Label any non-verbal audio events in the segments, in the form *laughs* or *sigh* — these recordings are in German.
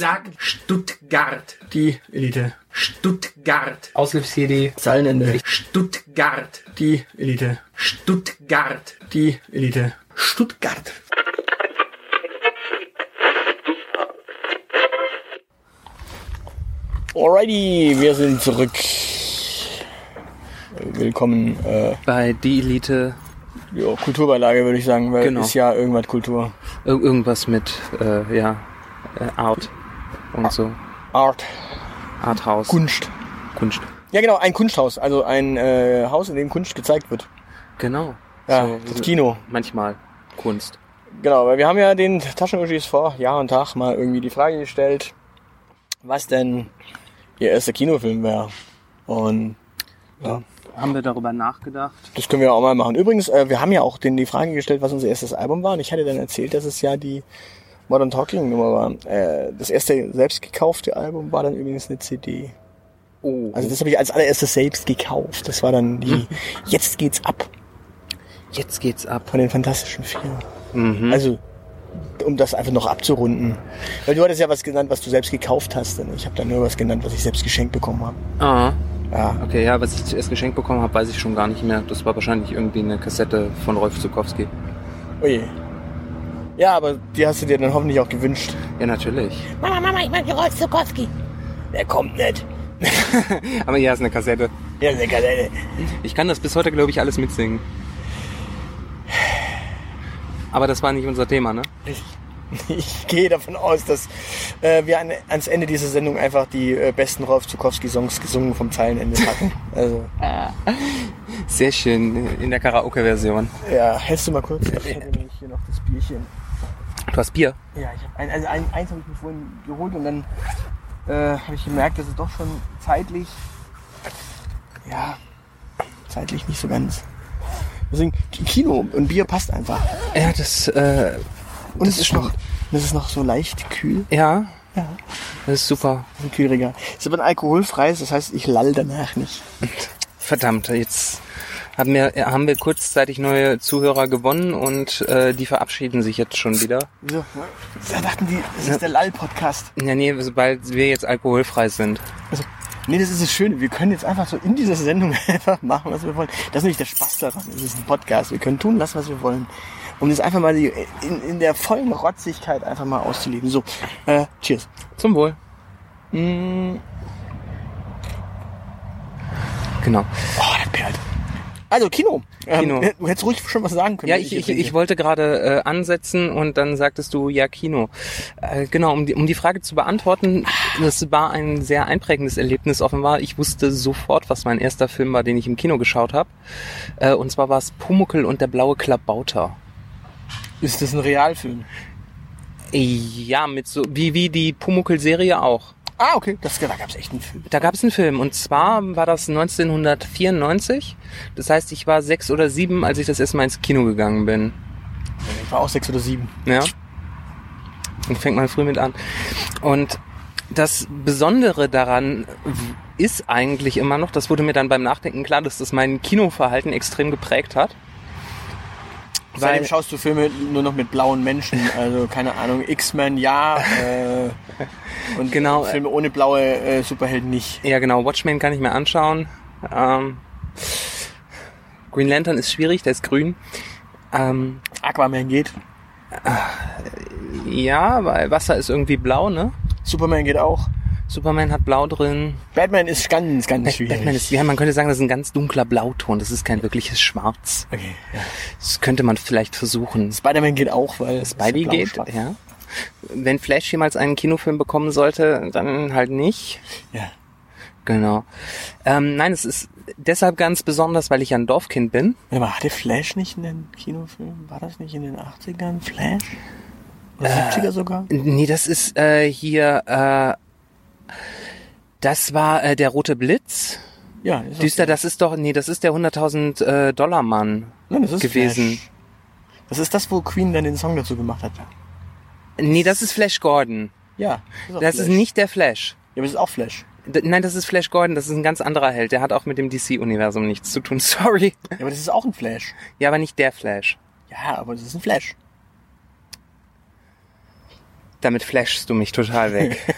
Sag Stuttgart. Die Elite. Stuttgart. Aushilfs-CD. Zeilenende. Stuttgart. Die Elite. Stuttgart. Die Elite. Stuttgart. Alrighty, wir sind zurück. Willkommen. Äh, Bei Die Elite ja, Kulturbeilage würde ich sagen, weil Genau. ist ja irgendwas Kultur. ir irgendwas mit, äh, ja, äh, Art und so. Art. Arthouse. Kunst. Kunst. Ja genau, ein Kunsthaus. Also ein äh, Haus, in dem Kunst gezeigt wird. Genau. Ja, So, das Kino. Manchmal Kunst. Genau, weil wir haben ja den Taschenurschis vor Jahr und Tag mal irgendwie die Frage gestellt, was denn ihr erster Kinofilm wäre. Und ja, Haben wir darüber nachgedacht? das können wir auch mal machen. Übrigens, äh, wir haben ja auch den die Frage gestellt, was unser erstes Album war. Und ich hatte dann erzählt, dass es ja die Modern Talking Nummer war. Äh, das erste selbst gekaufte Album war dann übrigens eine CD. Oh. Also das habe ich als allererstes selbst gekauft. Das war dann die Jetzt geht's ab Jetzt geht's ab. von den Fantastischen Vier. Mhm. Also, um das einfach noch abzurunden. Weil du hattest ja was genannt, was du selbst gekauft hast. Und ich habe dann nur was genannt, was ich selbst geschenkt bekommen habe. Ah. Ja. Okay, ja, was ich zuerst geschenkt bekommen habe, weiß ich schon gar nicht mehr. Das war wahrscheinlich irgendwie eine Kassette von Rolf Zukowski. Oje. Ja, aber die hast du dir dann hoffentlich auch gewünscht. Ja, natürlich. Mama, Mama, ich mag Rolf Zukowski. Der kommt nicht. *laughs* Aber ja, ist eine Kassette. Ja, der Kadette. Ich kann das bis heute, glaube ich, alles mitsingen. Aber das war nicht unser Thema, ne? Ich, *laughs* ich gehe davon aus, dass äh, wir an, ans Ende dieser Sendung einfach die äh, besten Rolf Zukowski-Songs gesungen vom Zeilenende packen. *laughs* Also, Sehr schön, in der Karaoke-Version. ja, hältst du mal kurz? Ich hätte nämlich hier noch das Bierchen. Du hast Bier? Ja, ich hab ein, also ein, eins habe ich mir vorhin geholt und dann äh, habe ich gemerkt, dass es doch schon zeitlich, ja, zeitlich nicht so ganz. Deswegen, Ki- Kino und Bier passt einfach. Ja, das, äh, Und es ist noch, das ist noch so leicht kühl. ja, Ja. das ist super. Ein Kühlregal. Es ist aber ein alkoholfreies, das heißt, ich lall danach nicht. Verdammt, jetzt haben wir, haben wir kurzzeitig neue Zuhörer gewonnen und äh, die verabschieden sich jetzt schon wieder. Wieso? Da dachten die, das ist der Lall-Podcast. Ja, nee, sobald wir jetzt alkoholfrei sind. Also, nee, das ist das Schöne. Wir können jetzt einfach so in dieser Sendung *laughs* einfach machen, was wir wollen. Das ist nicht der Spaß daran. Es ist ein Podcast. Wir können tun lassen, was wir wollen. Um das einfach mal in, in der vollen Rotzigkeit einfach mal auszuleben. So, äh, cheers. Zum Wohl. Mm, Genau. oh, das perlt. Also, Kino. Ähm, Kino. *laughs* Du hättest ruhig schon was sagen können. Ja, ich, ich, ich wollte gerade äh, ansetzen und dann sagtest du, ja, Kino. Äh, genau, um die, um die Frage zu beantworten, das war ein sehr einprägendes Erlebnis offenbar. Ich wusste sofort, was mein erster Film war, den ich im Kino geschaut habe. Äh, und zwar war es Pumuckel und der blaue Klabauter. Ist das ein Realfilm? Ja, mit so, wie, wie die Pumuckel-Serie auch. Ah, okay. Das, da gab es echt einen Film. Da gab es einen Film und zwar war das 1994. Das heißt, ich war sechs oder sieben, als ich das erste Mal ins Kino gegangen bin. Ich war auch sechs oder sieben. Ja. Und fängt mal früh mit an. Und das Besondere daran ist eigentlich immer noch, das wurde mir dann beim Nachdenken klar, dass das mein Kinoverhalten extrem geprägt hat. Seitdem schaust du Filme nur noch mit blauen Menschen, also keine Ahnung, X-Men ja, äh, und Genau. Filme ohne blaue äh, Superhelden nicht. ja genau, Watchmen kann ich mir anschauen. Ähm, Green Lantern ist schwierig, der ist grün. Ähm, Aquaman geht, ja, weil Wasser ist irgendwie blau, ne? Superman geht auch. Superman hat blau drin. Batman ist ganz, ganz Bat- schwierig. Batman ist, ja, man könnte sagen, das ist ein ganz dunkler Blauton. Das ist kein wirkliches Schwarz. okay, ja. Das könnte man vielleicht versuchen. Spider-Man geht auch, weil Spidey geht, ja. Wenn Flash jemals einen Kinofilm bekommen sollte, dann halt nicht. Ja. Genau. Ähm, nein, es ist deshalb ganz besonders, weil ich ein Dorfkind bin. Warte mal, hatte Flash nicht einen Kinofilm? War das nicht in den 80ern Flash? Oder Äh, 70er sogar? Nee, das ist äh, hier, äh, das war äh, der rote Blitz. Ja, ist Düster, okay. das ist doch, nee, das ist der 100.000 äh, Dollar Mann Nein, das ist gewesen. Flash. Das ist das, wo Queen dann den Song dazu gemacht hat. Nee, das ist Flash Gordon. Ja. auch Das Flash. ist nicht der Flash. Ja, aber das ist auch Flash. D nein, das ist Flash Gordon, das ist ein ganz anderer Held. Der hat auch mit dem DC-Universum nichts zu tun. Sorry. Ja, aber das ist auch ein Flash. Ja, aber nicht der Flash. Ja, aber das ist ein Flash. Damit flashst du mich total weg.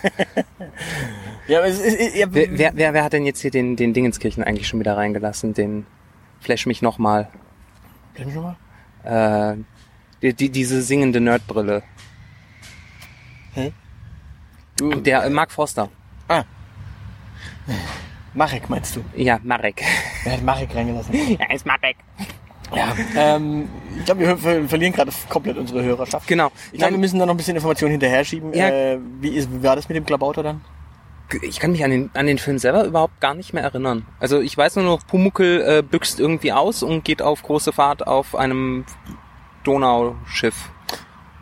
Ja, aber es ist, ja, wer, wer, wer, wer hat denn jetzt hier den, den Dingenskirchen eigentlich schon wieder reingelassen? Den Flash mich nochmal. Kann ich schon mal? Äh, die, die, diese singende Nerdbrille. Hä? Du, Der äh, Mark Forster. ah. Marek meinst du? Ja, Marek. Wer *laughs* hat Marek reingelassen? Ja, ist Marek. Ja. Ähm, ich glaube, wir ver verlieren gerade komplett unsere Hörerschaft. Genau. Ich glaube, wir müssen da noch ein bisschen Informationen hinterher schieben. Ja. Äh, wie, ist, wie war das mit dem Klabauter dann? Ich kann mich an den, an den Film selber überhaupt gar nicht mehr erinnern. Also ich weiß nur noch, Pumuckel äh, büxt irgendwie aus und geht auf große Fahrt auf einem Donauschiff,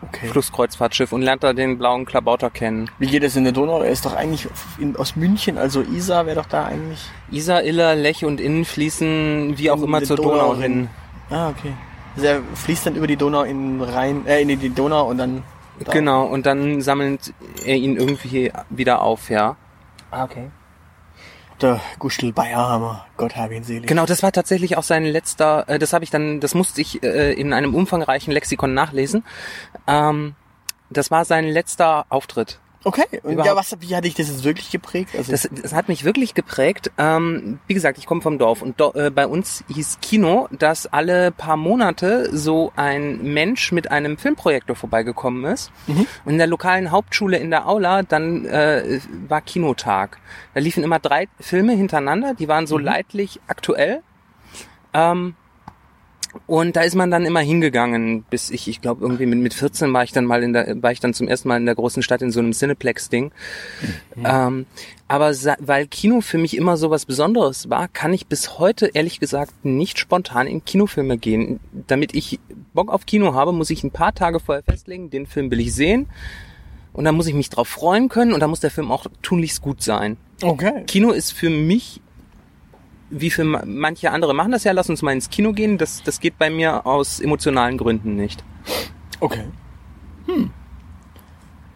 Okay. Flusskreuzfahrtschiff und lernt da den blauen Klabauter kennen. Wie geht es in der Donau? Er ist doch eigentlich in, aus München, also Isar wäre doch da eigentlich. Isar, Iller, Lech und Inn fließen wie auch In immer die zur Donau Donau, hin. hin. Ah, okay. Also er fließt dann über die Donau in Rhein, äh, in die Donau und dann. da. Genau, und dann sammelt er ihn irgendwie wieder auf, ja. Ah, okay. Der Gustl Bayerhammer, Gott habe ihn selig. Genau, das war tatsächlich auch sein letzter, äh, das habe ich dann, das musste ich äh, in einem umfangreichen Lexikon nachlesen. Ähm, das war sein letzter Auftritt. Okay, und ja, was, wie hat dich das jetzt wirklich geprägt? Also, Das, das hat mich wirklich geprägt. Ähm, wie gesagt, ich komme vom Dorf und do, äh, bei uns hieß Kino, dass alle paar Monate so ein Mensch mit einem Filmprojektor vorbeigekommen ist. Und in der lokalen Hauptschule in der Aula dann äh, war Kinotag. Da liefen immer drei Filme hintereinander, die waren so leidlich aktuell. Ähm, und da ist man dann immer hingegangen, bis ich, ich glaube irgendwie mit, mit 14 war ich dann mal in der, war ich dann zum ersten Mal in der großen Stadt in so einem Cineplex-Ding. Ähm, aber weil Kino für mich immer so was Besonderes war, kann ich bis heute ehrlich gesagt nicht spontan in Kinofilme gehen. Damit ich Bock auf Kino habe, muss ich ein paar Tage vorher festlegen, den Film will ich sehen. Und dann muss ich mich drauf freuen können und dann muss der Film auch tunlichst gut sein. okay. Kino ist für mich, wie für ma- manche andere machen das ja, lass uns mal ins Kino gehen. Das, das geht bei mir aus emotionalen Gründen nicht. Okay. Hm.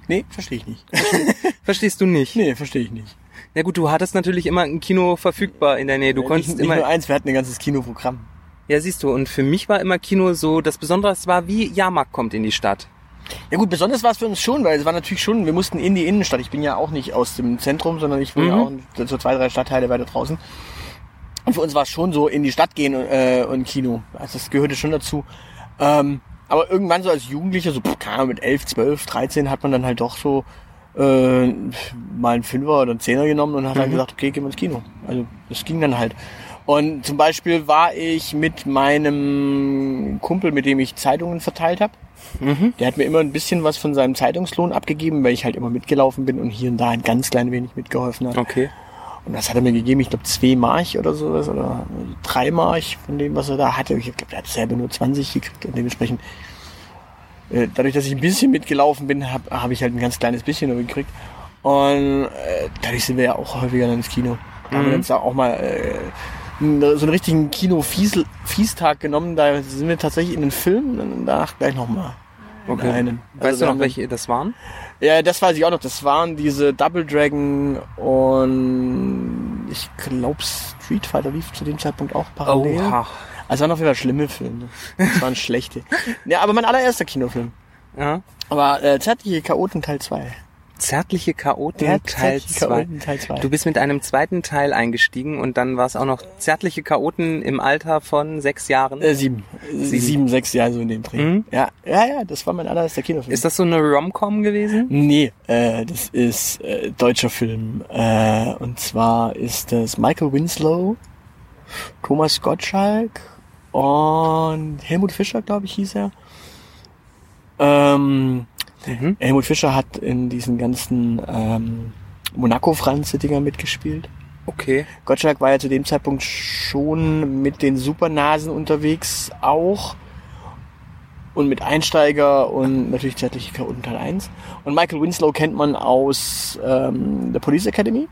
Nee, verstehe ich nicht. *laughs* Verstehst du nicht? nee, verstehe ich nicht. Na gut, du hattest natürlich immer ein Kino verfügbar in der Nähe. Du Äh, konntest nicht, nicht nur immer. eins, wir hatten ein ganzes Kinoprogramm. Ja, siehst du. Und für mich war immer Kino so, das Besondere es war wie Jahrmarkt kommt in die Stadt. Ja gut, besonders war es für uns schon, weil es war natürlich schon, wir mussten in die Innenstadt. Ich bin ja auch nicht aus dem Zentrum, sondern ich wohne ja auch so zwei, drei Stadtteile weiter draußen. Und für uns war es schon so, in die Stadt gehen und, äh, und Kino. Also das gehörte schon dazu. Ähm, aber irgendwann so als Jugendlicher, so pff, keine Ahnung, mit 11, 12, 13, hat man dann halt doch so äh, mal einen Fünfer oder einen Zehner genommen und hat dann gesagt, okay, gehen wir ins Kino. Also das ging dann halt. Und zum Beispiel war ich mit meinem Kumpel, mit dem ich Zeitungen verteilt habe. Der hat mir immer ein bisschen was von seinem Zeitungslohn abgegeben, weil ich halt immer mitgelaufen bin und hier und da ein ganz klein wenig mitgeholfen habe. Okay. Und das hat er mir gegeben, ich glaube zwei March oder sowas oder drei March von dem, was er da hatte. Ich glaube, er hat selber nur 20 gekriegt und dementsprechend, äh, dadurch, dass ich ein bisschen mitgelaufen bin, habe hab ich halt ein ganz kleines bisschen nur gekriegt. Und äh, dadurch sind wir ja auch häufiger dann ins Kino. Da haben wir uns da auch mal äh, so einen richtigen Kino-Fiestag genommen. Da sind wir tatsächlich in den Film und danach gleich nochmal. Okay. Weißt Also du wir noch, welche das waren? ja, das weiß ich auch noch. Das waren diese Double Dragon und ich glaube Street Fighter lief zu dem Zeitpunkt auch parallel. Oha. Also es waren auf jeden Fall schlimme Filme. Es waren *laughs* schlechte. Ja, aber mein allererster Kinofilm. Ja. Aber äh, Zärtliche Chaoten Teil 2. Zärtliche Chaoten Ja, Teil Zärtliche 2. Chaoten Teil 2. Du bist mit einem zweiten Teil eingestiegen und dann war es auch noch Zärtliche Chaoten im Alter von sechs Jahren. Äh, sieben. sieben. sechs Jahre so in dem Dreh. Mhm. Ja, ja, ja, das war mein allererster Kinofilm. Ist das so eine Rom-Com gewesen? Nee, äh, das ist äh, deutscher Film. Äh, und zwar ist das Michael Winslow, Thomas Gottschalk und Helmut Fischer, glaube ich, hieß er. Ähm, Mhm. Helmut Fischer hat in diesen ganzen ähm, Monaco-Franz-Dinger mitgespielt. Okay. Gottschalk war ja zu dem Zeitpunkt schon mit den Supernasen unterwegs auch. Und mit Einsteiger und natürlich Zärtliche Chaoten Teil 1. Und Michael Winslow kennt man aus ähm, der Police Academy.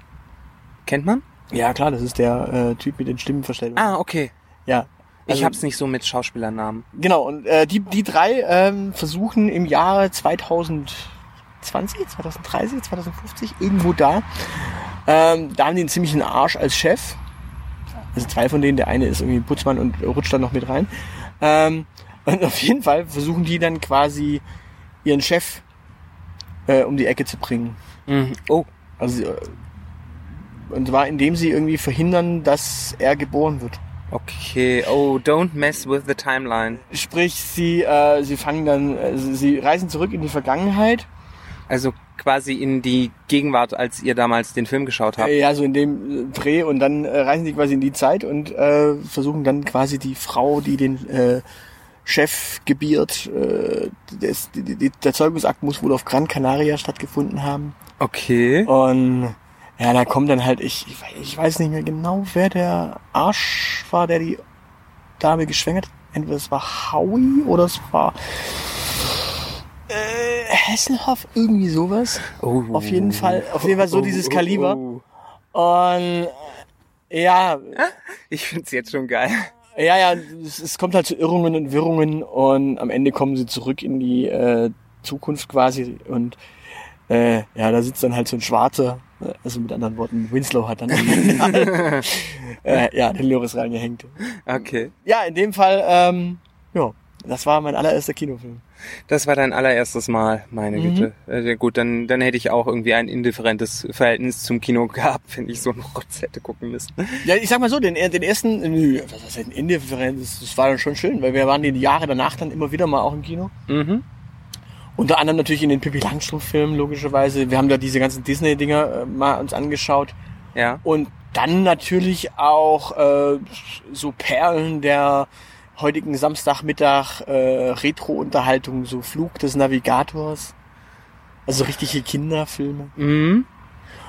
Kennt man? Ja, klar, das ist der äh, Typ mit den Stimmenverstellungen. Ah, okay. Ja. Ich Also- hab's nicht so mit Schauspielernamen. Genau, und äh, die, die drei ähm, versuchen im Jahre 2020, 2030, 2050, irgendwo da, ähm, da haben die einen ziemlichen Arsch als Chef. Also zwei von denen, der eine ist irgendwie Putzmann und rutscht dann noch mit rein. Ähm, und auf jeden Fall versuchen die dann quasi ihren Chef äh, um die Ecke zu bringen. Mhm. Oh, Also äh, und zwar indem sie irgendwie verhindern, dass er geboren wird. Okay. Oh, don't mess with the timeline. Sprich, sie äh, sie fangen dann, äh, sie reisen zurück in die Vergangenheit. Also quasi in die Gegenwart, als ihr damals den Film geschaut habt. Äh, ja, so in dem Dreh und dann äh, reisen sie quasi in die Zeit und äh, versuchen dann quasi die Frau, die den äh, Chef gebiert, äh, des, die, die, der Zeugungsakt muss wohl auf Gran Canaria stattgefunden haben. Okay. Und ja, da kommt dann halt, ich, ich, weiß- ich weiß nicht mehr genau, wer der Arsch war, der die Dame geschwängert hat. Entweder es war Howie oder es war äh, Hasselhoff, irgendwie sowas. Oh. Auf jeden Fall, auf jeden Fall so dieses Kaliber. oh. Und ja, *laughs* Ich find's jetzt schon geil. ja, ja, es, es kommt halt zu Irrungen und Wirrungen und am Ende kommen sie zurück in die äh, Zukunft quasi und äh, ja, da sitzt dann halt so ein Schwarzer, äh, also mit anderen Worten, Winslow hat dann *laughs* äh, ja, den Loris reingehängt. Okay. Ja, in dem Fall, ähm, ja, das war mein allererster Kinofilm. Das war dein allererstes Mal, meine Mhm. Güte. Äh, gut, dann, dann hätte ich auch irgendwie ein indifferentes Verhältnis zum Kino gehabt, wenn ich so einen Rotz hätte gucken müssen. Ja, ich sag mal so, den, den ersten, nö, was heißt denn indifferent, das, das war dann schon schön, weil wir waren die Jahre danach dann immer wieder mal auch im Kino. Mhm. Unter anderem natürlich in den Pippi Langstrumpf-Filmen, logischerweise. Wir haben da diese ganzen Disney-Dinger äh, mal uns angeschaut. Ja. Und dann natürlich auch äh, so Perlen der heutigen Samstagmittag äh, Retro-Unterhaltung, so Flug des Navigators. Also richtige Kinderfilme. Mhm.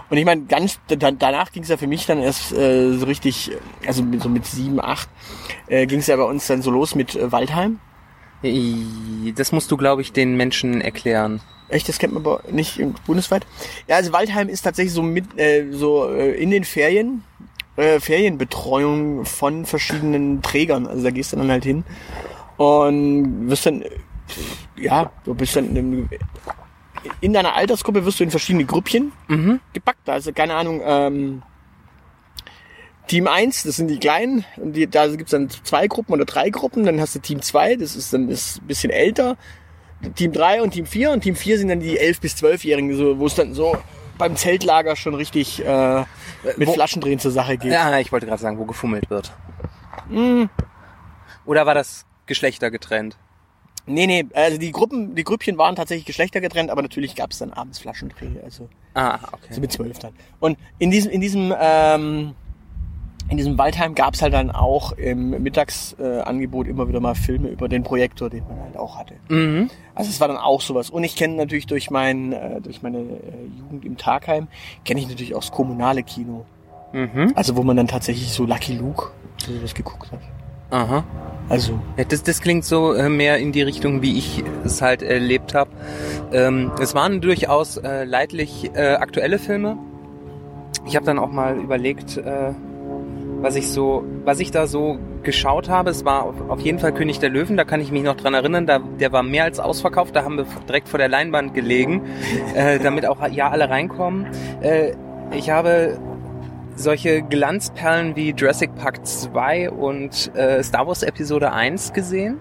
Und ich meine, ganz da, danach ging es ja für mich dann erst äh, so richtig, also mit, so mit sieben, acht, äh, ging es ja bei uns dann so los mit äh, Waldheim. Das musst du, glaube ich, den Menschen erklären. Echt, das kennt man aber nicht bundesweit. Ja, also Waldheim ist tatsächlich so mit äh, so äh, in den Ferien äh, Ferienbetreuung von verschiedenen Trägern. Also da gehst du dann halt hin und wirst dann äh, ja, du bist dann in, in deiner Altersgruppe wirst du in verschiedene Grüppchen Mhm. gepackt. Also keine Ahnung, ähm, Team 1, das sind die Kleinen, und die, da gibt's dann zwei Gruppen oder drei Gruppen, dann hast du Team 2, das ist dann ist ein bisschen älter, Team 3 und Team 4 und Team 4 sind dann die 11- bis 12-Jährigen, so, wo es dann so beim Zeltlager schon richtig äh, mit Wo- Flaschendrehen zur Sache geht. Ja, ich wollte gerade sagen, wo gefummelt wird. Hm, Oder war das Geschlechter getrennt? nee, nee, also die Gruppen, die Grüppchen waren tatsächlich geschlechtergetrennt, aber natürlich gab's dann abends Flaschendreh, also Ah, so okay. mit 12 dann. Und in diesem, in diesem, ähm, in diesem Waldheim gab's halt dann auch im Mittagsangebot äh, immer wieder mal Filme über den Projektor, den man halt auch hatte. Mhm. Also es war dann auch sowas. Und ich kenne natürlich durch mein, äh, durch meine äh, Jugend im Tagheim, kenne ich natürlich auch das kommunale Kino. Mhm. Also wo man dann tatsächlich so Lucky Luke so was geguckt hat. Aha. Also, Ja, das, das klingt so äh, mehr in die Richtung, wie ich es halt erlebt habe. Ähm, es waren durchaus äh, leidlich äh, aktuelle Filme. Ich habe dann auch mal überlegt, äh, was ich so, was ich da so geschaut habe. Es war auf, auf jeden Fall König der Löwen. Da kann ich mich noch dran erinnern. Da, der war mehr als ausverkauft. Da haben wir direkt vor der Leinwand gelegen, *laughs* äh, damit auch ja alle reinkommen. Äh, ich habe solche Glanzperlen wie Jurassic Park 2 und äh, Star Wars Episode 1 gesehen.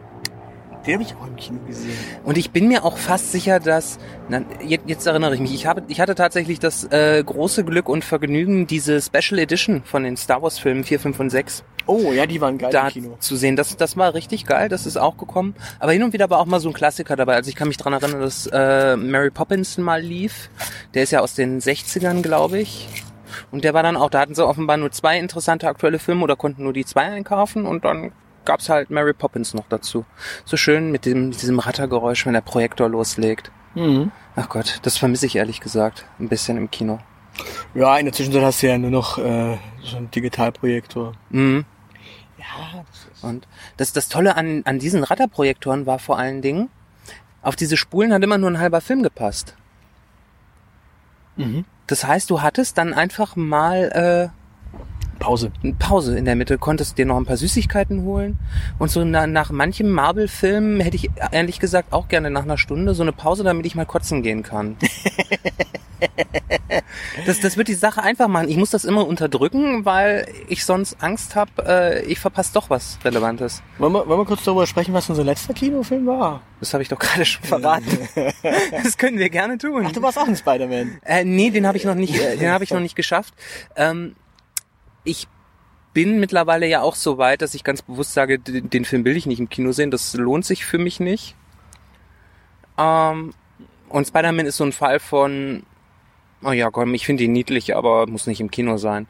Den habe ich auch im Kino gesehen. Und ich bin mir auch fast sicher, dass, na, jetzt, jetzt erinnere ich mich, ich, habe, ich hatte tatsächlich das äh, große Glück und Vergnügen, diese Special Edition von den Star Wars Filmen 4, 5 und 6 Oh, ja, die waren geil da im Kino. zu sehen. Das, das war richtig geil, das ist auch gekommen. Aber hin und wieder war auch mal so ein Klassiker dabei. Also ich kann mich dran erinnern, dass äh, Mary Poppins mal lief. Der ist ja aus den 60ern, glaube ich. Und der war dann auch, da hatten sie offenbar nur zwei interessante aktuelle Filme oder konnten nur die zwei einkaufen und dann gab's halt Mary Poppins noch dazu. So schön mit dem, diesem Rattergeräusch, wenn der Projektor loslegt. Mhm. Ach Gott, das vermisse ich ehrlich gesagt ein bisschen im Kino. Ja, in der Zwischenzeit hast du ja nur noch äh, so einen Digitalprojektor. Mhm. Ja, das ist... Und das, das Tolle an, an diesen Ratterprojektoren war vor allen Dingen, auf diese Spulen hat immer nur ein halber Film gepasst. Mhm. Das heißt, du hattest dann einfach mal Pause. eine Pause in der Mitte, konntest dir noch ein paar Süßigkeiten holen. Und so na, nach manchem Marvel-Film hätte ich ehrlich gesagt auch gerne nach einer Stunde so eine Pause, damit ich mal kotzen gehen kann. *laughs* Das, das wird die Sache einfach machen. Ich muss das immer unterdrücken, weil ich sonst Angst habe, äh, ich verpasse doch was Relevantes. Wollen wir, wollen wir kurz darüber sprechen, was unser letzter Kinofilm war? Das habe ich doch gerade schon verraten. *laughs* das können wir gerne tun. Ach, du warst auch ein Spider-Man. Äh, nee, den habe ich noch nicht, äh, den habe ich noch nicht geschafft. Ähm, ich bin mittlerweile ja auch so weit, dass ich ganz bewusst sage, den, den Film will ich nicht im Kino sehen. Das lohnt sich für mich nicht. Ähm, und Spider-Man ist so ein Fall von, oh ja, komm, ich finde ihn niedlich, aber muss nicht im Kino sein.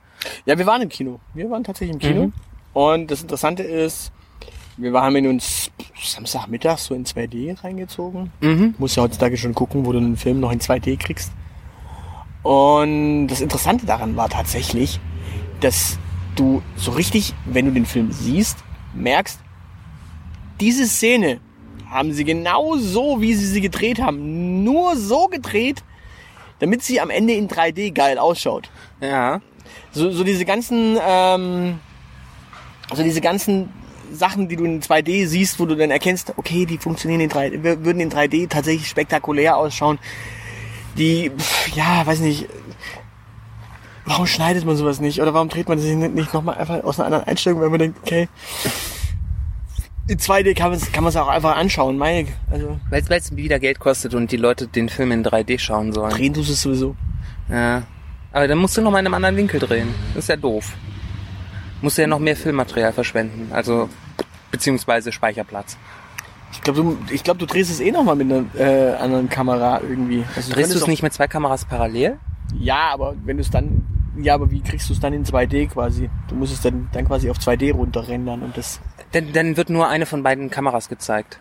Ja, wir waren im Kino. Wir waren tatsächlich im Kino. Mhm. Und das Interessante ist, wir haben ihn uns Samstagmittag so in 2D reingezogen. Mhm. Muss ja heutzutage schon gucken, wo du einen Film noch in 2D kriegst. Und das Interessante daran war tatsächlich, dass du so richtig, wenn du den Film siehst, merkst, diese Szene haben sie genau so, wie sie sie gedreht haben, nur so gedreht, damit sie am Ende in 3D geil ausschaut. Ja. So, so diese ganzen, ähm, also diese ganzen Sachen, die du in 2D siehst, wo du dann erkennst, okay, die funktionieren in 3D, wir würden in 3D tatsächlich spektakulär ausschauen. Die, ja, weiß nicht, warum schneidet man sowas nicht? Oder warum dreht man sich nicht nochmal einfach aus einer anderen Einstellung, wenn man denkt, okay, in 2D kann man es kann man's auch einfach anschauen, meine, also Weil es wieder Geld kostet und die Leute den Film in 3D schauen sollen. drehen tust du es sowieso. Ja. Aber dann musst du noch mal in einem anderen Winkel drehen. Das ist ja doof. Musst du ja noch mehr Filmmaterial verschwenden. Also, beziehungsweise Speicherplatz. Ich glaube, du, ich glaub, du drehst es eh nochmal mit einer äh, anderen Kamera irgendwie. Also Drehst du es nicht mit zwei Kameras parallel? Ja, aber wenn du es dann, ja, aber wie kriegst du es dann in 2D quasi? Du musst es dann, dann quasi auf 2D runterrendern und das, Dann, dann wird nur eine von beiden Kameras gezeigt.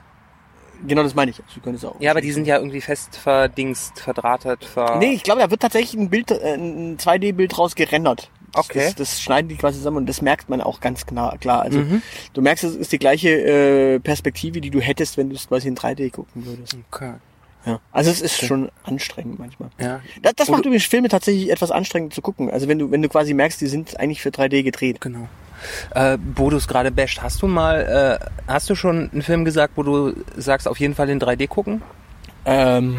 genau das meine ich. Also, du könntest auch. Ja, aber die sind ja irgendwie fest verdingst, verdrahtet, ver... Nee, ich glaube, da wird tatsächlich ein Bild, äh, ein 2D-Bild raus gerendert. Okay. Das, das schneiden die quasi zusammen und das merkt man auch ganz klar. klar. Also Mhm. du merkst, es ist die gleiche äh, Perspektive, die du hättest, wenn du es quasi in 3D gucken würdest. Okay. Ja. Also es ist schon anstrengend manchmal. Ja. Das, das macht übrigens Filme tatsächlich etwas anstrengend zu gucken. Also wenn du, wenn du quasi merkst, die sind eigentlich für 3D gedreht. Genau. Äh, wo du es gerade basht, hast du mal, äh, hast du schon einen Film gesagt, wo du sagst, auf jeden Fall in 3D gucken? Ähm,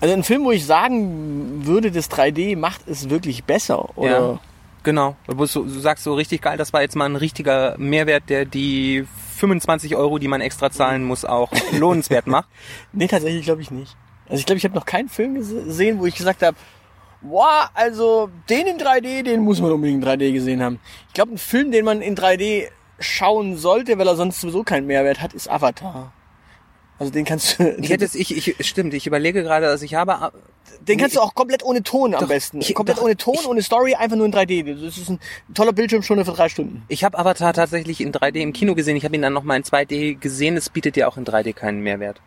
also ein Film, wo ich sagen würde, das 3D macht es wirklich besser. Oder? Ja. Genau. Du sagst so richtig geil, das war jetzt mal ein richtiger Mehrwert, der die 25 Euro, die man extra zahlen muss, auch lohnenswert macht. *laughs* Nee, tatsächlich glaube ich nicht. Also ich glaube, ich habe noch keinen Film gese- gesehen, wo ich gesagt habe, wow, also den in 3D, den muss man unbedingt in 3D gesehen haben. Ich glaube, ein Film, den man in 3D schauen sollte, weil er sonst sowieso keinen Mehrwert hat, ist Avatar. Also den kannst du, Ich hätte es, ich, ich, stimmt, ich überlege gerade, dass ich habe, äh, den kannst du auch komplett ohne Ton am Doch, besten. ich- komplett doch, ohne Ton, ich- ohne Story, einfach nur in 3D. Das ist ein toller Bildschirmstunde für drei Stunden. ich habe Avatar tatsächlich in 3D im Kino gesehen. Ich habe ihn dann nochmal in 2D gesehen. Es bietet ja auch in 3D keinen Mehrwert.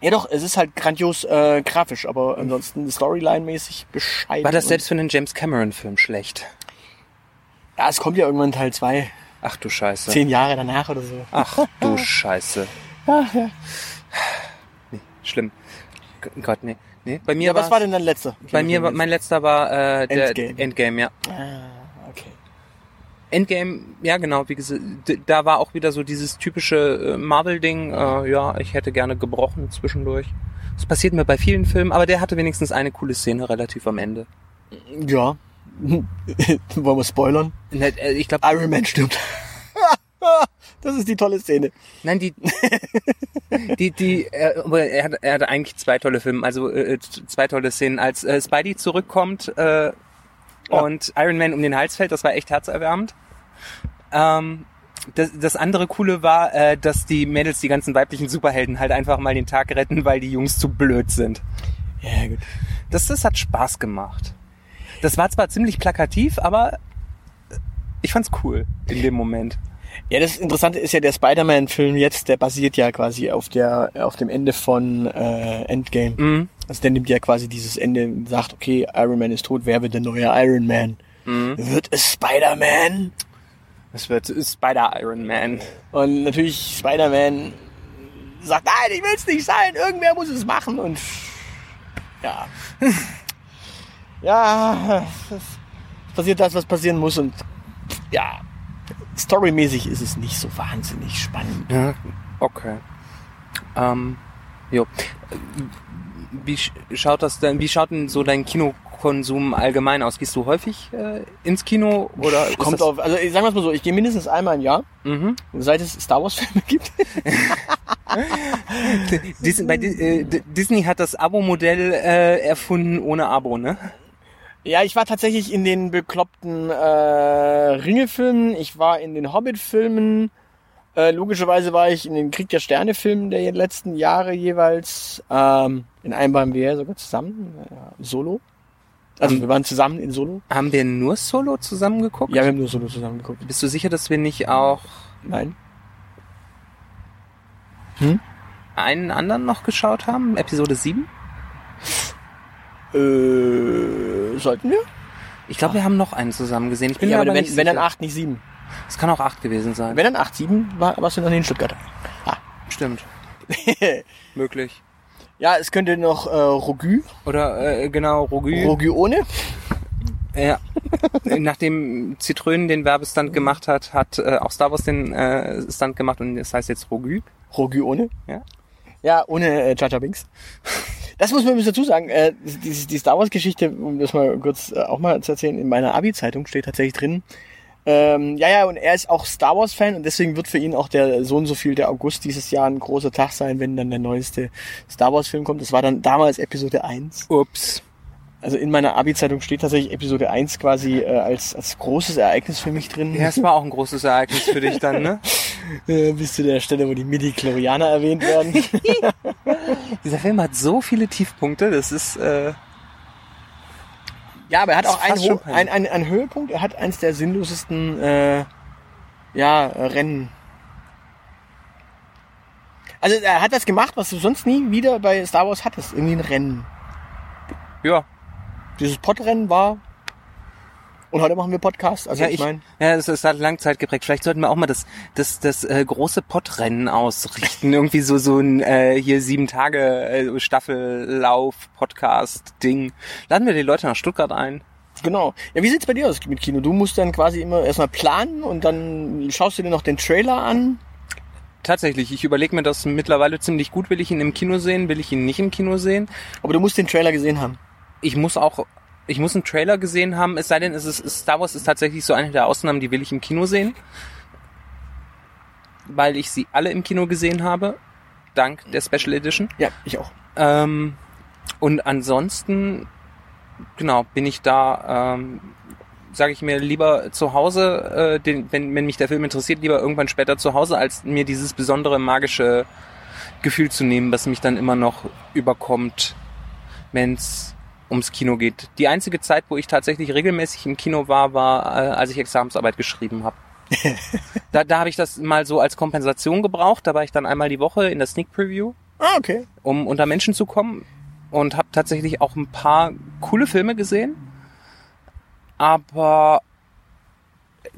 Ja doch, es ist halt grandios äh, grafisch, aber ansonsten Storyline-mäßig bescheiden. War das selbst für einen James Cameron-Film schlecht? Ja, es kommt ja irgendwann Teil 2, Ach du Scheiße. zehn Jahre danach oder so. Ach du *laughs* Scheiße. Ach, ja. Nee, schlimm. G- Gott, nee. nee. Bei mir Ja, was war denn dein letzter? Bei mir, war- mein letzter war äh, der Endgame. Endgame. ja. Ah, okay. Endgame, ja genau, wie gesagt, da war auch wieder so dieses typische äh, Marvel-Ding, äh, ja, ich hätte gerne gebrochen zwischendurch. Das passiert mir bei vielen Filmen, aber der hatte wenigstens eine coole Szene relativ am Ende. Ja. *laughs* Wollen wir spoilern? Äh, Ich glaube, Iron Man stirbt. *laughs* das ist die tolle Szene. nein, die, *laughs* die, die, aber er hat, er hatte eigentlich zwei tolle Filme, also äh, zwei tolle Szenen, als äh, Spidey zurückkommt äh, und Iron Man um den Hals fällt, das war echt herzerwärmend. Ähm, das, das andere Coole war, äh, dass die Mädels, die ganzen weiblichen Superhelden halt einfach mal den Tag retten, weil die Jungs zu blöd sind. Ja, gut. Das, das hat Spaß gemacht. Das war zwar ziemlich plakativ, aber ich fand's cool in dem Moment. Ja, das Interessante ist ja, der Spider-Man-Film jetzt, der basiert ja quasi auf der, auf dem Ende von äh, Endgame. Mhm. Also der nimmt ja quasi dieses Ende und sagt, okay, Iron Man ist tot, wer wird der neue Iron Man? Mhm. Wird es Spider-Man? Es wird Spider-Iron Man. Und natürlich Spider-Man sagt, nein, ich will's nicht sein, irgendwer muss es machen und ja. *laughs* ja, es passiert das, was passieren muss und ja, storymäßig ist es nicht so wahnsinnig spannend. Ja, okay. Ähm, jo. Wie sch- schaut das denn, wie schaut denn so dein Kinokonsum allgemein aus? Gehst du häufig äh, ins Kino oder Kommt auf, also ich sag mal so, ich gehe mindestens einmal im Jahr, Mhm. seit es Star Wars Filme gibt. *laughs* *laughs* Disney, bei äh, Disney hat das Abo-Modell äh, erfunden ohne Abo, ne? Ja, ich war tatsächlich in den bekloppten äh, Ringelfilmen, ich war in den Hobbit-Filmen, äh, logischerweise war ich in den Krieg der Sterne-Filmen der letzten Jahre jeweils. Ähm, in einem waren wir sogar zusammen, äh, Solo. Also Ähm, wir waren zusammen in Solo. Haben wir nur Solo zusammen geguckt? Ja, wir haben nur Solo zusammen geguckt. Bist du sicher, dass wir nicht auch Nein. einen anderen noch geschaut haben? Episode 7? Äh, sollten wir? Ich glaube, wir haben noch einen zusammen gesehen. Ich bin Ja, mir aber aber wenn, nicht wenn dann. 8, nicht 7. Es kann auch 8 gewesen sein. Wenn dann 8, 7 war, warst du noch nicht in Stuttgart. Stimmt. *laughs* Möglich. Ja, es könnte noch äh, Rogü, Oder äh, genau, Rogü. Rogü ohne. Ja. Nachdem Zitrönen den Werbestand gemacht hat, hat äh, auch Star Wars den äh, Stand gemacht und das heißt jetzt Rogü. Rogü ohne. Ja. Ja, ohne äh, Jar Binks. Das muss man übrigens dazu sagen. Äh, die, die Star Wars Geschichte, um das mal kurz äh, auch mal zu erzählen, in meiner Abi-Zeitung steht tatsächlich drin. Ähm, ja, ja, und er ist auch Star Wars Fan und deswegen wird für ihn auch der so und so viel der August dieses Jahr ein großer Tag sein, wenn dann der neueste Star Wars Film kommt. Das war dann damals Episode 1. Ups. Also in meiner Abi-Zeitung steht tatsächlich Episode 1 quasi äh, als, als großes Ereignis für mich drin. Ja, es war auch ein großes Ereignis für dich dann, ne? *laughs* Äh, bis zu der Stelle, wo die Midi-Chlorianer erwähnt werden. *laughs* Dieser Film hat so viele Tiefpunkte, das ist äh, Ja, aber er hat auch einen, Ho- einen, einen, einen Höhepunkt. Er hat eins der sinnlosesten äh, ja, Rennen. Also er hat das gemacht, was du sonst nie wieder bei Star Wars hattest. Irgendwie ein Rennen. ja. Dieses Podrennen war. Und heute machen wir Podcast. Also ja, ich ich, meine. ja, das ist halt Langzeit geprägt. Vielleicht sollten wir auch mal das, das, das äh, große Pottrennen ausrichten. *laughs* Irgendwie so, so ein äh, hier sieben Tage äh, Staffellauf, Podcast, Ding. Laden wir die Leute nach Stuttgart ein. Genau. Ja, wie sieht's bei dir aus mit Kino? Du musst dann quasi immer erstmal planen und dann schaust du dir noch den Trailer an. Tatsächlich, ich überlege mir das mittlerweile ziemlich gut. Will ich ihn im Kino sehen? Will ich ihn nicht im Kino sehen? Aber du musst den Trailer gesehen haben. Ich muss auch, ich muss einen Trailer gesehen haben. Es sei denn, es ist Star Wars ist tatsächlich so eine der Ausnahmen, die will ich im Kino sehen, weil ich sie alle im Kino gesehen habe, dank der Special Edition. Ja, ich auch. Ähm, und ansonsten, genau, bin ich da, ähm, sage ich mir lieber zu Hause, äh, den, wenn, wenn mich der Film interessiert, lieber irgendwann später zu Hause, als mir dieses besondere magische Gefühl zu nehmen, was mich dann immer noch überkommt, wenn es ums Kino geht. Die einzige Zeit, wo ich tatsächlich regelmäßig im Kino war, war, äh, als ich Examensarbeit geschrieben habe. *laughs* da da habe ich das mal so als Kompensation gebraucht. Da war ich dann einmal die Woche in der Sneak Preview Ah, okay. um unter Menschen zu kommen und habe tatsächlich auch ein paar coole Filme gesehen. Aber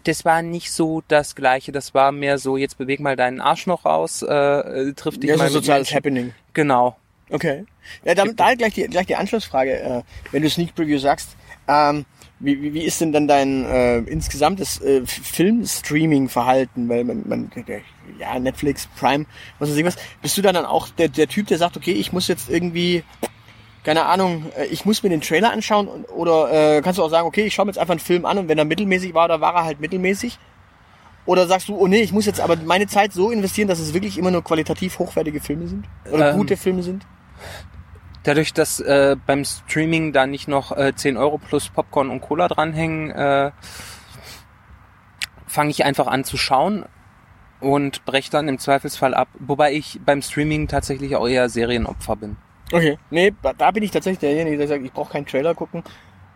das war nicht so das Gleiche. Das war mehr so, jetzt beweg mal deinen Arsch noch raus, äh, äh, triff dich Ja, so mal ein mit soziales. Happening. Genau. Okay. Ja, dann, da gleich die, gleich die Anschlussfrage. Äh, wenn du Sneak Preview sagst, ähm, wie, wie, wie ist denn dann dein äh, insgesamtes äh, Film-Streaming-Verhalten? Weil man, man, ja, Netflix, Prime, was weiß ich was. Bist du dann, dann auch der, der Typ, der sagt, okay, ich muss jetzt irgendwie, keine Ahnung, äh, ich muss mir den Trailer anschauen und, oder äh, kannst du auch sagen, okay, ich schaue mir jetzt einfach einen Film an und wenn er mittelmäßig war, oder war er halt mittelmäßig? Oder sagst du, oh nee, ich muss jetzt aber meine Zeit so investieren, dass es wirklich immer nur qualitativ hochwertige Filme sind? Oder Ähm, gute Filme sind? Dadurch, dass äh, beim Streaming da nicht noch äh, 10 Euro plus Popcorn und Cola dranhängen, äh, fange ich einfach an zu schauen und breche dann im Zweifelsfall ab. Wobei ich beim Streaming tatsächlich auch eher Serienopfer bin. Okay. Nee, da- bin ich tatsächlich derjenige, der sagt, ich brauche keinen Trailer gucken.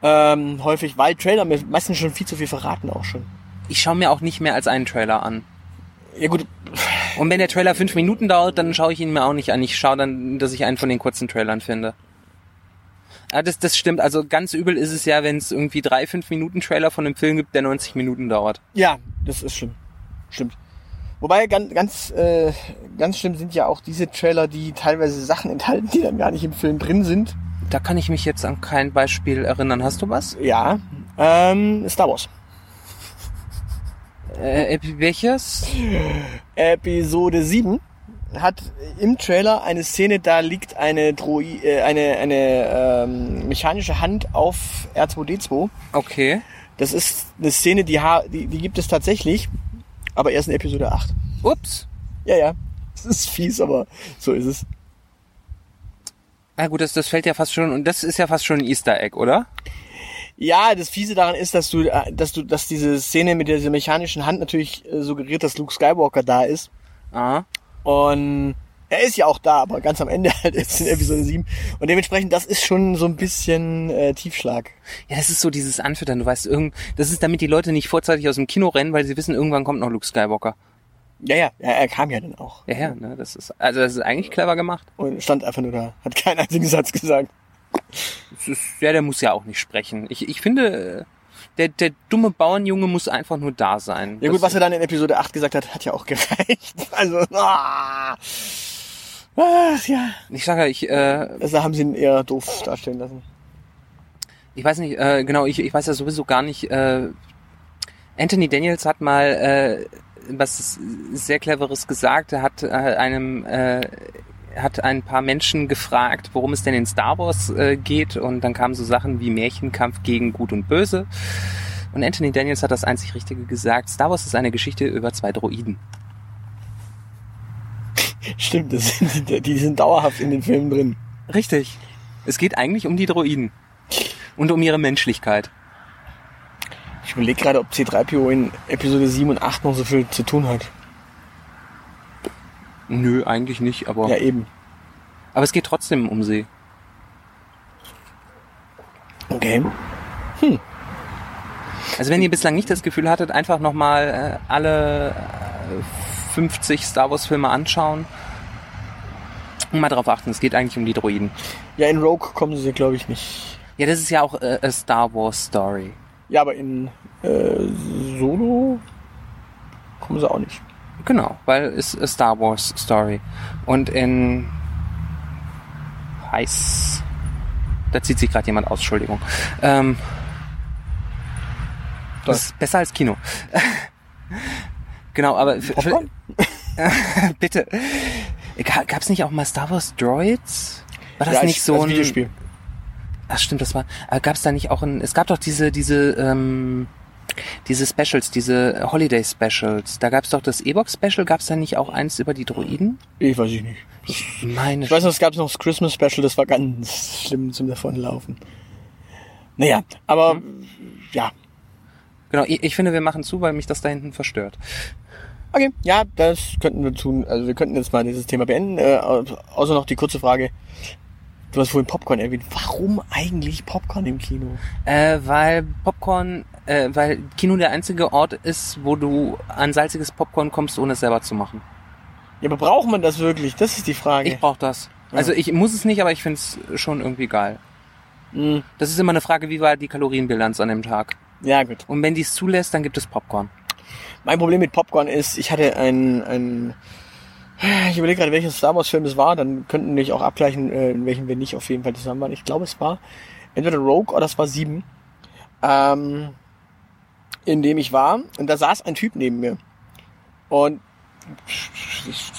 Ähm, häufig, weil Trailer mir meistens schon viel zu viel verraten auch schon. Ich schaue mir auch nicht mehr als einen Trailer an. Ja gut, Und wenn der Trailer fünf Minuten dauert, dann schaue ich ihn mir auch nicht an. Ich schaue dann, dass ich einen von den kurzen Trailern finde. Ja, das, das stimmt. Also ganz übel ist es ja, wenn es irgendwie drei, fünf Minuten Trailer von einem Film gibt, der 90 Minuten dauert. ja, das ist schlimm. Stimmt. Wobei ganz, ganz, äh, ganz schlimm sind ja auch diese Trailer, die teilweise Sachen enthalten, die dann gar nicht im Film drin sind. Da kann ich mich jetzt an kein Beispiel erinnern. Hast du was? Ja. Ähm, Star Wars. Äh, welches? Episode 7. hat im Trailer eine Szene, da liegt eine Droi äh, eine, eine ähm, mechanische Hand auf R2D2. Okay. Das ist eine Szene, die, ha die, die gibt es tatsächlich, aber erst in Episode 8. Ups. Ja, ja. *laughs* Das ist fies, aber so ist es. Na gut, das, das fällt ja fast schon, und das ist ja fast schon ein Easter Egg, oder? Ja, das Fiese daran ist, dass du, äh, dass du, dass diese Szene mit dieser mechanischen Hand natürlich äh, suggeriert, dass Luke Skywalker da ist. Ah. Und er ist ja auch da, aber ganz am Ende *laughs* halt ist in Episode 7. Und dementsprechend, das ist schon so ein bisschen äh, Tiefschlag. Ja, das ist so dieses Anfüttern, du weißt, irgend, das ist damit die Leute nicht vorzeitig aus dem Kino rennen, weil sie wissen, irgendwann kommt noch Luke Skywalker. Ja, ja, er, er kam ja dann auch. Ja, ja, ne, das ist, also das ist eigentlich clever gemacht. Und stand einfach nur da, hat keinen einzigen Satz gesagt. Ist, ja, der muss ja auch nicht sprechen. Ich, ich finde, äh, der, der dumme Bauernjunge muss einfach nur da sein. Ja gut, was er dann in Episode 8 gesagt hat, hat ja auch *laughs* gereicht. Also, ah, ach, ja. Ich sage, ja, ich, äh, Also haben sie ihn eher doof darstellen lassen. ich weiß nicht, äh, genau, ich, ich weiß ja sowieso gar nicht, äh, Anthony Daniels hat mal äh, was sehr cleveres gesagt. Er hat äh, einem äh, hat ein paar Menschen gefragt, worum es denn in Star Wars äh, geht und dann kamen so Sachen wie Märchenkampf gegen Gut und Böse. Und Anthony Daniels hat das einzig Richtige gesagt. Star Wars ist eine Geschichte über zwei Droiden. *laughs* Stimmt, das sind, die, die sind dauerhaft in den Filmen drin. Richtig. Es geht eigentlich um die Droiden. Und um ihre Menschlichkeit. Ich überlege gerade, ob C3PO in Episode 7 und 8 noch so viel zu tun hat. Nö, eigentlich nicht, aber, Ja, eben. aber es geht trotzdem um sie. Okay. Also wenn ihr bislang nicht das Gefühl hattet, einfach nochmal äh, alle äh, 50 Star Wars Filme anschauen und mal darauf achten, es geht eigentlich um die Droiden. Ja, in Rogue kommen sie, glaube ich, nicht. Ja, das ist ja auch äh, a Star Wars Story. Ja, aber in äh, Solo kommen sie auch nicht. Genau, weil es a Star Wars Story. Und in Heiß. Da zieht sich gerade jemand aus, Entschuldigung. Ähm, das ist besser als Kino. *laughs* genau, aber *laughs* bitte. Gab es nicht auch mal Star Wars Droids? War das ja, nicht ich- so als ein Videospiel. Ach stimmt, das war. Gab es da nicht auch ein? Es gab doch diese diese ähm, diese Specials, diese Holiday Specials. Da gab es doch das E-Box Special. Gab es da nicht auch eins über die Droiden? Ich weiß ich nicht. Ich meine. Ich weiß noch, es gab noch das Christmas Special, das war ganz schlimm zum Davonlaufen. Naja, aber ja. Genau. Ich, ich finde, wir machen zu, weil mich das da hinten verstört. Okay, ja, das könnten wir tun. Also wir könnten jetzt mal dieses Thema beenden. Äh, außer noch die kurze Frage. Du hast vorhin Popcorn erwähnt. Warum eigentlich Popcorn im Kino? Äh, weil Popcorn, äh, weil Kino der einzige Ort ist, wo du an salziges Popcorn kommst, ohne es selber zu machen. Ja, aber braucht man das wirklich? Das ist die Frage. Ich brauche das. Also ich muss es nicht, aber ich finde es schon irgendwie geil. Hm, Das ist immer eine Frage, wie war die Kalorienbilanz an dem Tag? ja, gut. Und wenn die es zulässt, dann gibt es Popcorn. Mein Problem mit Popcorn ist, ich hatte ein, ein ich überlege gerade, welches Star Wars Film es war, dann könnten wir auch abgleichen, äh, in welchem wir nicht auf jeden Fall zusammen waren. Ich glaube, es war entweder Rogue oder es war Sieben, ähm, in dem ich war. Und da saß ein Typ neben mir. Und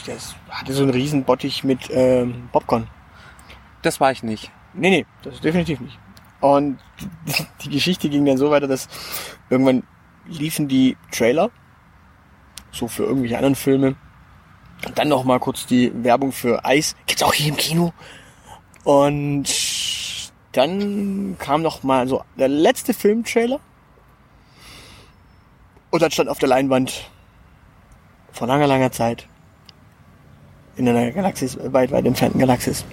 der hatte so einen riesen Bottich mit ähm, Popcorn. Das war ich nicht. Nee, nee, das ist definitiv nicht. Und *laughs* die Geschichte ging dann so weiter, dass irgendwann liefen die Trailer, so für irgendwelche anderen Filme. Dann noch mal kurz die Werbung für Eis. Gibt's auch hier im Kino. Und dann kam noch mal so der letzte Filmtrailer. Und dann stand auf der Leinwand vor langer, langer Zeit in einer Galaxis, weit, weit entfernten Galaxis.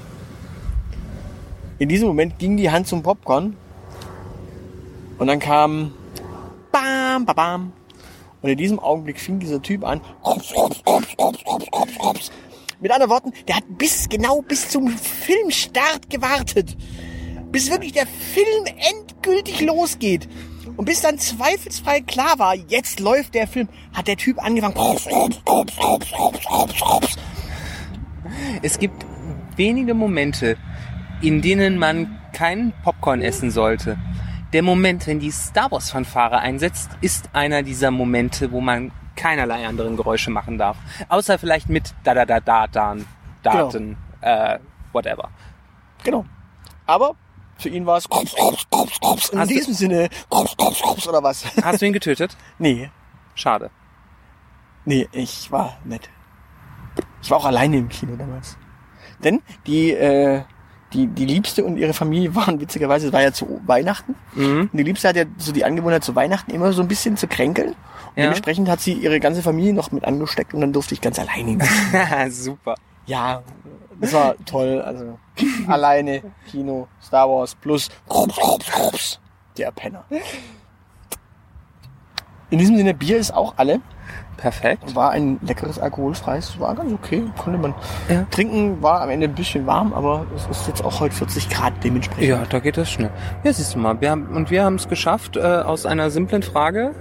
In diesem Moment ging die Hand zum Popcorn und dann kam Bam, bam, bam. Und in diesem Augenblick fing dieser Typ an. Rups, rups, rups, rups, rups, rups, rups. Mit anderen Worten, der hat bis genau bis zum Filmstart gewartet. Bis wirklich der Film endgültig losgeht. Und bis dann zweifelsfrei klar war, jetzt läuft der Film, hat der Typ angefangen. Es gibt wenige Momente, in denen man keinen Popcorn essen sollte. Der Moment, wenn die Star Wars Fanfare einsetzt, ist einer dieser Momente, wo man keinerlei anderen Geräusche machen darf. Außer vielleicht mit da da da da dan Daten, äh, whatever. Genau. Aber für ihn war es krups, krups, krups, krups. In Hast du- diesem Sinne krups, krups, krups oder was? Hast du ihn getötet? nee, Schade. nee, ich war nett. Ich war auch alleine im Kino damals. Denn die, äh, die, die Liebste und ihre Familie *laughs* waren witzigerweise, es war ja zu Weihnachten. Mhm. Und die Liebste hat ja so die Angewohnheit zu Weihnachten immer so ein bisschen zu kränkeln. Und Ja. dementsprechend hat sie ihre ganze Familie noch mit angesteckt und dann durfte ich ganz alleine hingehen. *laughs* Super. Ja, das war toll. Also alleine Kino, Star Wars plus Krups, Krups, Krups. Der Penner. In diesem Sinne, Bier ist auch alle. Perfekt. War ein leckeres alkoholfreies, war ganz okay. Konnte man Ja. trinken, war am Ende ein bisschen warm, aber es ist jetzt auch heute 40 Grad dementsprechend. Ja, da geht das schnell. Ja, siehst du mal. Wir haben, und wir haben es geschafft, äh, aus einer simplen Frage,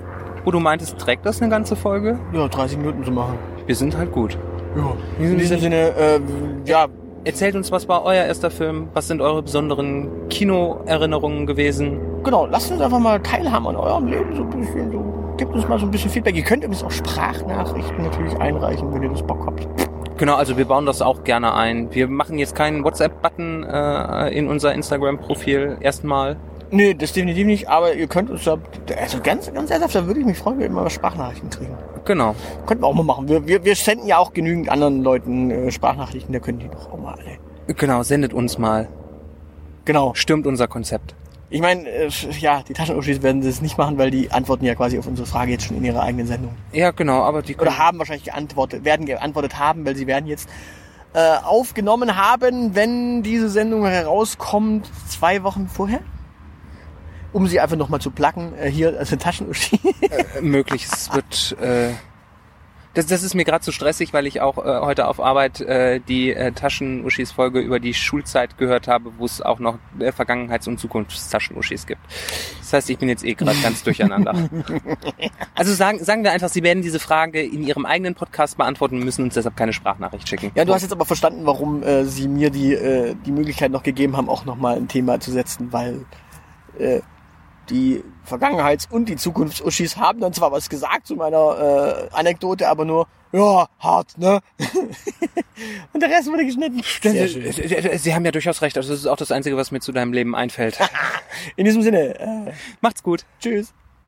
wo du meintest, trägt das eine ganze Folge? Ja, 30 Minuten zu machen. Wir sind halt gut. Ja. In diesem Sinne, äh, ja, Erzählt uns, was war euer erster Film? Was sind eure besonderen Kinoerinnerungen gewesen? genau, lasst uns einfach mal teilhaben an eurem Leben so ein bisschen. So, gebt uns mal so ein bisschen Feedback. Ihr könnt übrigens auch Sprachnachrichten natürlich einreichen, wenn ihr das Bock habt. Genau, also wir bauen das auch gerne ein. Wir machen jetzt keinen WhatsApp-Button äh, in unser Instagram-Profil erstmal. Nee, das definitiv nicht, aber ihr könnt uns da, also ganz, ganz ernsthaft, da würde ich mich freuen, wenn wir mal Sprachnachrichten kriegen. Genau. Könnten wir auch mal machen. Wir, wir, wir senden ja auch genügend anderen Leuten äh, Sprachnachrichten, da können die doch auch mal alle. Genau, sendet uns mal. Genau. Stürmt unser Konzept. Ich meine, äh, ja, die Taschenuschis werden das nicht machen, weil die antworten ja quasi auf unsere Frage jetzt schon in ihrer eigenen Sendung. Ja, genau, aber die Oder haben wahrscheinlich geantwortet, werden geantwortet haben, weil sie werden jetzt äh, aufgenommen haben, wenn diese Sendung herauskommt, zwei Wochen vorher. Um sie einfach nochmal zu placken, äh, hier als eine Taschenuschi. äh, möglich. Es *laughs* wird. Äh, das, das ist mir gerade zu stressig, weil ich auch äh, heute auf Arbeit äh, die äh, Taschenuschis-Folge über die Schulzeit gehört habe, wo es auch noch äh, Vergangenheits- und Zukunftstaschenuschis gibt. Das heißt, ich bin jetzt eh gerade ganz *laughs* durcheinander. Also sagen, sagen wir einfach, Sie werden diese Frage in Ihrem eigenen Podcast beantworten und müssen uns deshalb keine Sprachnachricht schicken. Ja, du hast jetzt aber verstanden, warum äh, sie mir die, äh, die Möglichkeit noch gegeben haben, auch nochmal ein Thema zu setzen, weil äh, die Vergangenheits- und die Zukunftsuschis haben dann zwar was gesagt zu meiner äh, Anekdote, aber nur, ja, hart, ne? *laughs* und der Rest wurde geschnitten. Sehr schön. Sie, Sie haben ja durchaus recht. Also das ist auch das Einzige, was mir zu deinem Leben einfällt. *laughs* In diesem Sinne, äh, Macht's gut. tschüss.